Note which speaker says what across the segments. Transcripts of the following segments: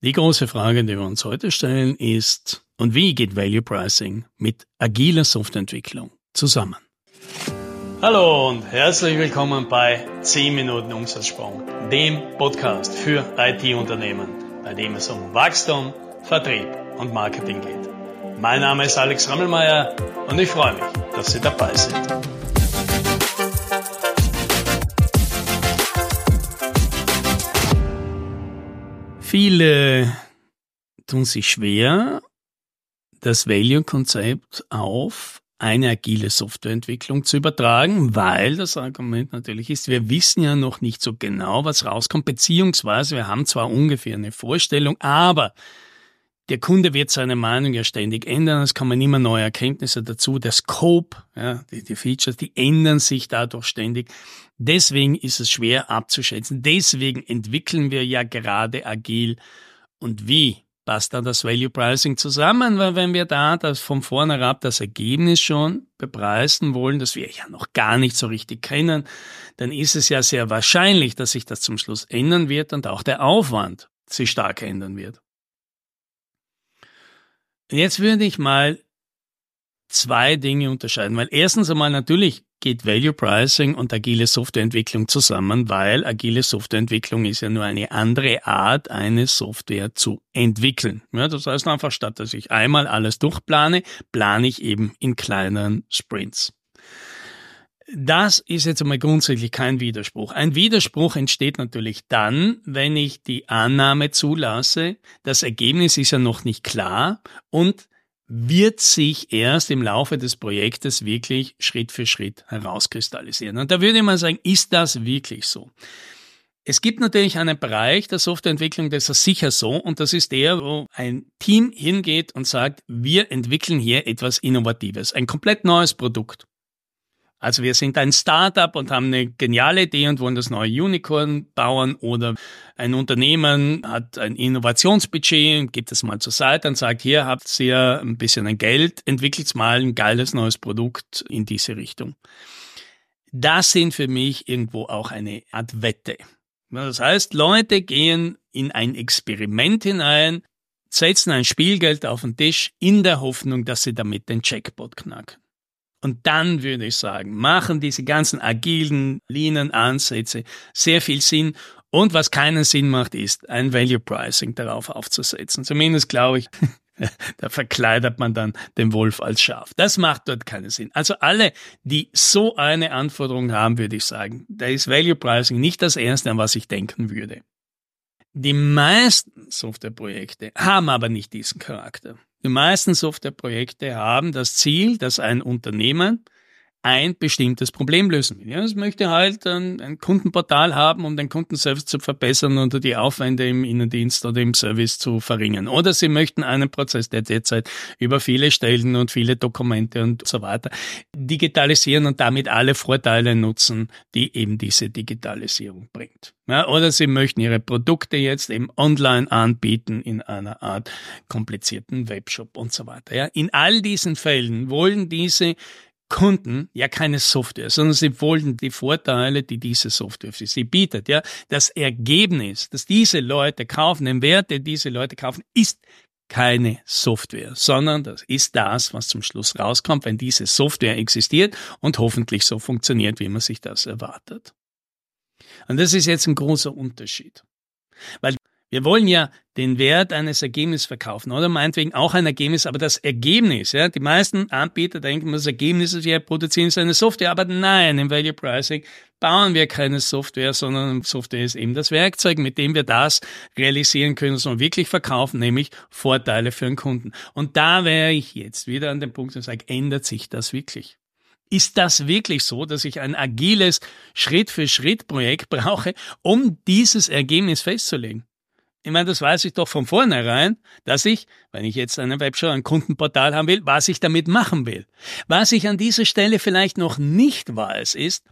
Speaker 1: Die große Frage, die wir uns heute stellen, ist, und wie geht Value Pricing mit agiler Softwareentwicklung zusammen? Hallo und herzlich willkommen bei 10 Minuten Umsatzsprung, dem Podcast für IT-Unternehmen, bei dem es um Wachstum, Vertrieb und Marketing geht. Mein Name ist Alex Rammelmeier und ich freue mich, dass Sie dabei sind. Viele tun sich schwer, das Value-Konzept auf eine agile Softwareentwicklung zu übertragen, weil das Argument natürlich ist, wir wissen ja noch nicht so genau, was rauskommt, beziehungsweise wir haben zwar ungefähr eine Vorstellung, aber der Kunde wird seine Meinung ja ständig ändern, es kommen immer neue Erkenntnisse dazu, der Scope, ja, die, die Features, die ändern sich dadurch ständig. Deswegen ist es schwer abzuschätzen. Deswegen entwickeln wir ja gerade agil. Und wie passt dann das Value Pricing zusammen? Weil wenn wir da das von vornherein das Ergebnis schon bepreisen wollen, das wir ja noch gar nicht so richtig kennen, dann ist es ja sehr wahrscheinlich, dass sich das zum Schluss ändern wird und auch der Aufwand sich stark ändern wird. Jetzt würde ich mal zwei Dinge unterscheiden, weil erstens einmal natürlich geht Value Pricing und agile Softwareentwicklung zusammen, weil agile Softwareentwicklung ist ja nur eine andere Art, eine Software zu entwickeln. Ja, das heißt einfach, statt dass ich einmal alles durchplane, plane ich eben in kleineren Sprints. Das ist jetzt einmal grundsätzlich kein Widerspruch. Ein Widerspruch entsteht natürlich dann, wenn ich die Annahme zulasse, das Ergebnis ist ja noch nicht klar und wird sich erst im Laufe des Projektes wirklich Schritt für Schritt herauskristallisieren. Und da würde mal sagen, ist das wirklich so? Es gibt natürlich einen Bereich der Softwareentwicklung, das ist sicher so, und das ist der, wo ein Team hingeht und sagt, wir entwickeln hier etwas Innovatives, ein komplett neues Produkt. Also wir sind ein Startup und haben eine geniale Idee und wollen das neue Unicorn bauen oder ein Unternehmen hat ein Innovationsbudget und gibt es mal zur Seite und sagt, hier habt ihr ein bisschen ein Geld, entwickelt mal ein geiles neues Produkt in diese Richtung. Das sind für mich irgendwo auch eine Art Wette. Das heißt, Leute gehen in ein Experiment hinein, setzen ein Spielgeld auf den Tisch in der Hoffnung, dass sie damit den Jackpot knacken. Und dann würde ich sagen, machen diese ganzen agilen, leanen Ansätze sehr viel Sinn. Und was keinen Sinn macht, ist ein Value Pricing darauf aufzusetzen. Zumindest glaube ich, da verkleidet man dann den Wolf als Schaf. Das macht dort keinen Sinn. Also alle, die so eine Anforderung haben, würde ich sagen, da ist Value Pricing nicht das Erste, an was ich denken würde. Die meisten Softwareprojekte haben aber nicht diesen Charakter. Die meisten Softwareprojekte haben das Ziel, dass ein Unternehmen ein bestimmtes Problem lösen will. Ja, es möchte halt ein, ein, Kundenportal haben, um den Kundenservice zu verbessern oder die Aufwände im Innendienst oder im Service zu verringern. Oder sie möchten einen Prozess, der derzeit über viele Stellen und viele Dokumente und so weiter digitalisieren und damit alle Vorteile nutzen, die eben diese Digitalisierung bringt. Ja, oder sie möchten ihre Produkte jetzt eben online anbieten in einer Art komplizierten Webshop und so weiter. Ja, in all diesen Fällen wollen diese Kunden ja keine Software, sondern sie wollen die Vorteile, die diese Software für sie bietet. Ja, das Ergebnis, dass diese Leute kaufen, den Wert, den diese Leute kaufen, ist keine Software, sondern das ist das, was zum Schluss rauskommt, wenn diese Software existiert und hoffentlich so funktioniert, wie man sich das erwartet. Und das ist jetzt ein großer Unterschied. Weil wir wollen ja den Wert eines Ergebnisses verkaufen oder meinetwegen auch ein Ergebnis, aber das Ergebnis, ja, die meisten Anbieter denken, das Ergebnis ist, wir produzieren so eine Software, aber nein, im Value Pricing bauen wir keine Software, sondern Software ist eben das Werkzeug, mit dem wir das realisieren können, wir wirklich verkaufen, nämlich Vorteile für den Kunden. Und da wäre ich jetzt wieder an dem Punkt und sage, ändert sich das wirklich? Ist das wirklich so, dass ich ein agiles Schritt-für-Schritt-Projekt brauche, um dieses Ergebnis festzulegen? Ich meine, das weiß ich doch von vornherein, dass ich, wenn ich jetzt einen Webshop, ein Kundenportal haben will, was ich damit machen will. Was ich an dieser Stelle vielleicht noch nicht weiß, ist,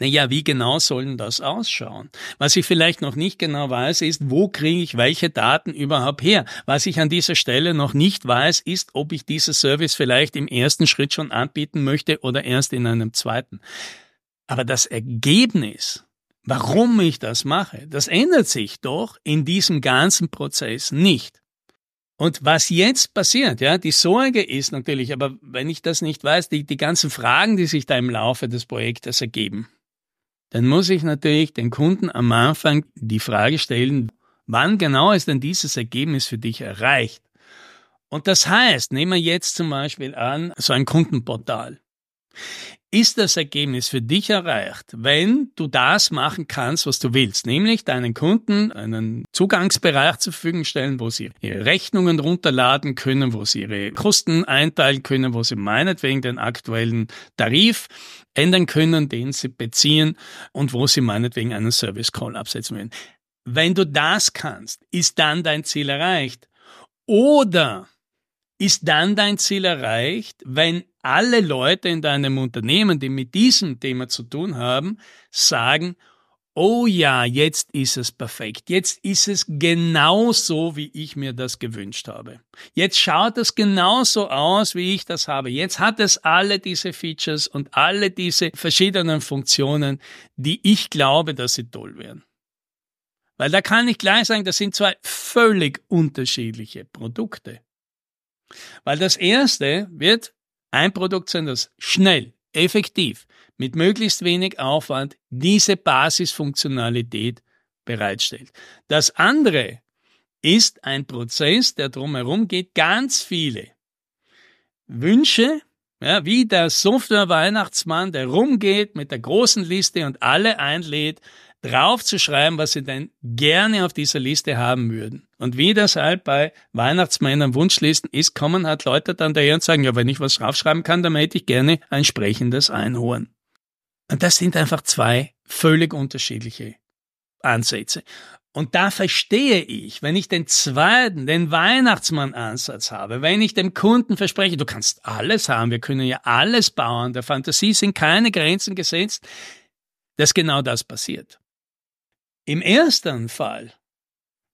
Speaker 1: naja, wie genau sollen das ausschauen? Was ich vielleicht noch nicht genau weiß, ist, wo kriege ich welche Daten überhaupt her? Was ich an dieser Stelle noch nicht weiß, ist, ob ich dieses Service vielleicht im ersten Schritt schon anbieten möchte oder erst in einem zweiten. Aber das Ergebnis warum ich das mache, das ändert sich doch in diesem ganzen Prozess nicht. Und was jetzt passiert, ja, die Sorge ist natürlich, aber wenn ich das nicht weiß, die, die ganzen Fragen, die sich da im Laufe des Projektes ergeben, dann muss ich natürlich den Kunden am Anfang die Frage stellen, wann genau ist denn dieses Ergebnis für dich erreicht? Und das heißt, nehmen wir jetzt zum Beispiel an, so ein Kundenportal ist das Ergebnis für dich erreicht, wenn du das machen kannst, was du willst, nämlich deinen Kunden einen Zugangsbereich zur Verfügung stellen, wo sie ihre Rechnungen runterladen können, wo sie ihre Kosten einteilen können, wo sie meinetwegen den aktuellen Tarif ändern können, den sie beziehen und wo sie meinetwegen einen Service Call absetzen werden. Wenn du das kannst, ist dann dein Ziel erreicht. Oder ist dann dein Ziel erreicht, wenn alle Leute in deinem Unternehmen, die mit diesem Thema zu tun haben, sagen, oh ja, jetzt ist es perfekt. Jetzt ist es genau so, wie ich mir das gewünscht habe. Jetzt schaut es genauso aus, wie ich das habe. Jetzt hat es alle diese Features und alle diese verschiedenen Funktionen, die ich glaube, dass sie toll wären. Weil da kann ich gleich sagen, das sind zwei völlig unterschiedliche Produkte. Weil das erste wird ein Produkt sein, das schnell, effektiv, mit möglichst wenig Aufwand diese Basisfunktionalität bereitstellt. Das andere ist ein Prozess, der drumherum geht, ganz viele Wünsche, ja, wie der Software-Weihnachtsmann, der rumgeht mit der großen Liste und alle einlädt, draufzuschreiben, was sie denn gerne auf dieser Liste haben würden. Und wie das halt bei Weihnachtsmännern Wunschlisten ist, kommen halt Leute dann daher und sagen, ja, wenn ich was draufschreiben kann, dann hätte ich gerne ein sprechendes Einhorn. Und das sind einfach zwei völlig unterschiedliche Ansätze. Und da verstehe ich, wenn ich den zweiten, den Weihnachtsmann-Ansatz habe, wenn ich dem Kunden verspreche, du kannst alles haben, wir können ja alles bauen, der Fantasie sind keine Grenzen gesetzt, dass genau das passiert. Im ersten Fall,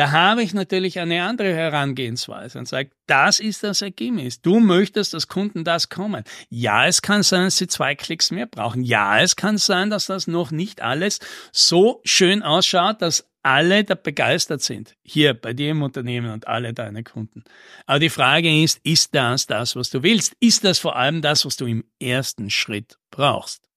Speaker 1: da habe ich natürlich eine andere Herangehensweise und sage, das ist das Ergebnis. Du möchtest, dass Kunden das kommen. Ja, es kann sein, dass sie zwei Klicks mehr brauchen. Ja, es kann sein, dass das noch nicht alles so schön ausschaut, dass alle da begeistert sind. Hier bei dir im Unternehmen und alle deine Kunden. Aber die Frage ist, ist das das, was du willst? Ist das vor allem das, was du im ersten Schritt brauchst?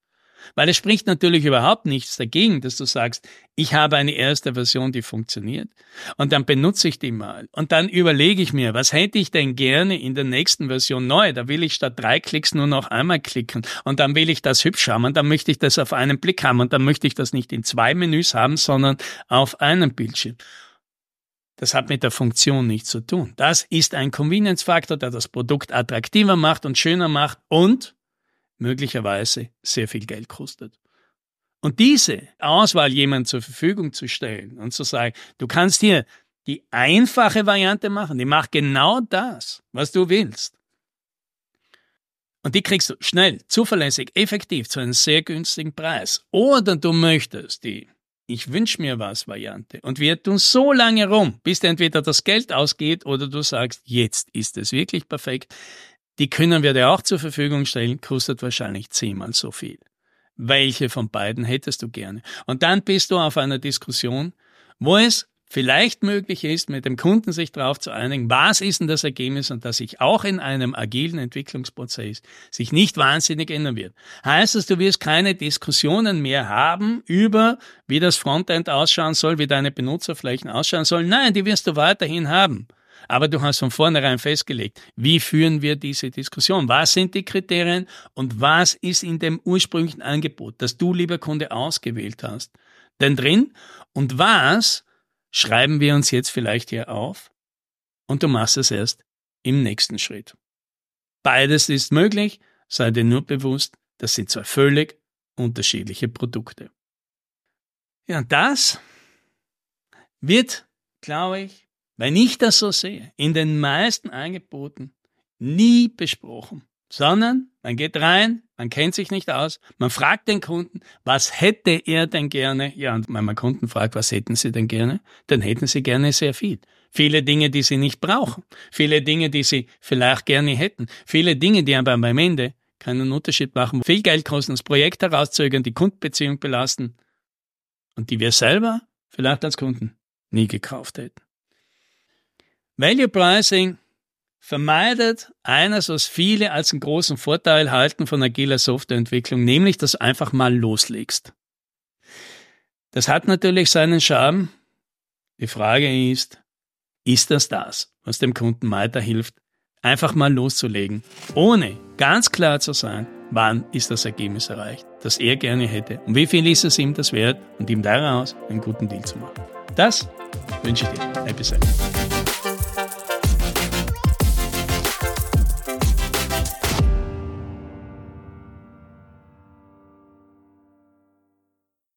Speaker 1: Weil es spricht natürlich überhaupt nichts dagegen, dass du sagst, ich habe eine erste Version, die funktioniert und dann benutze ich die mal und dann überlege ich mir, was hätte ich denn gerne in der nächsten Version neu? Da will ich statt drei Klicks nur noch einmal klicken und dann will ich das hübsch haben und dann möchte ich das auf einen Blick haben und dann möchte ich das nicht in zwei Menüs haben, sondern auf einem Bildschirm. Das hat mit der Funktion nichts zu tun. Das ist ein Convenience-Faktor, der das Produkt attraktiver macht und schöner macht und möglicherweise sehr viel Geld kostet. Und diese Auswahl jemand zur Verfügung zu stellen und zu sagen, du kannst hier die einfache Variante machen, die macht genau das, was du willst. Und die kriegst du schnell, zuverlässig, effektiv zu einem sehr günstigen Preis. Oder du möchtest die ich wünsche mir was Variante. Und wir tun so lange rum, bis entweder das Geld ausgeht oder du sagst, jetzt ist es wirklich perfekt. Die können wir dir auch zur Verfügung stellen, kostet wahrscheinlich zehnmal so viel. Welche von beiden hättest du gerne? Und dann bist du auf einer Diskussion, wo es vielleicht möglich ist, mit dem Kunden sich darauf zu einigen, was ist denn das Ergebnis und dass sich auch in einem agilen Entwicklungsprozess sich nicht wahnsinnig ändern wird. Heißt es, du wirst keine Diskussionen mehr haben über, wie das Frontend ausschauen soll, wie deine Benutzerflächen ausschauen sollen. Nein, die wirst du weiterhin haben. Aber du hast von vornherein festgelegt, wie führen wir diese Diskussion? Was sind die Kriterien und was ist in dem ursprünglichen Angebot, das du, lieber Kunde, ausgewählt hast, denn drin? Und was schreiben wir uns jetzt vielleicht hier auf? Und du machst es erst im nächsten Schritt. Beides ist möglich, sei dir nur bewusst, das sind zwei völlig unterschiedliche Produkte. Ja, das wird, glaube ich, wenn ich das so sehe, in den meisten Angeboten nie besprochen, sondern man geht rein, man kennt sich nicht aus, man fragt den Kunden, was hätte er denn gerne? Ja, und wenn man Kunden fragt, was hätten sie denn gerne, dann hätten sie gerne sehr viel. Viele Dinge, die sie nicht brauchen, viele Dinge, die sie vielleicht gerne hätten, viele Dinge, die aber beim Ende keinen Unterschied machen, viel Geld kosten, das Projekt herauszögern, die Kundenbeziehung belasten und die wir selber vielleicht als Kunden nie gekauft hätten. Value Pricing vermeidet eines, was viele als einen großen Vorteil halten von agiler Softwareentwicklung, nämlich dass du einfach mal loslegst. Das hat natürlich seinen Charme. Die Frage ist, ist das das, was dem Kunden weiterhilft, einfach mal loszulegen, ohne ganz klar zu sein, wann ist das Ergebnis erreicht, das er gerne hätte und wie viel ist es ihm das wert und ihm daraus einen guten Deal zu machen. Das wünsche ich dir. Happy Selling.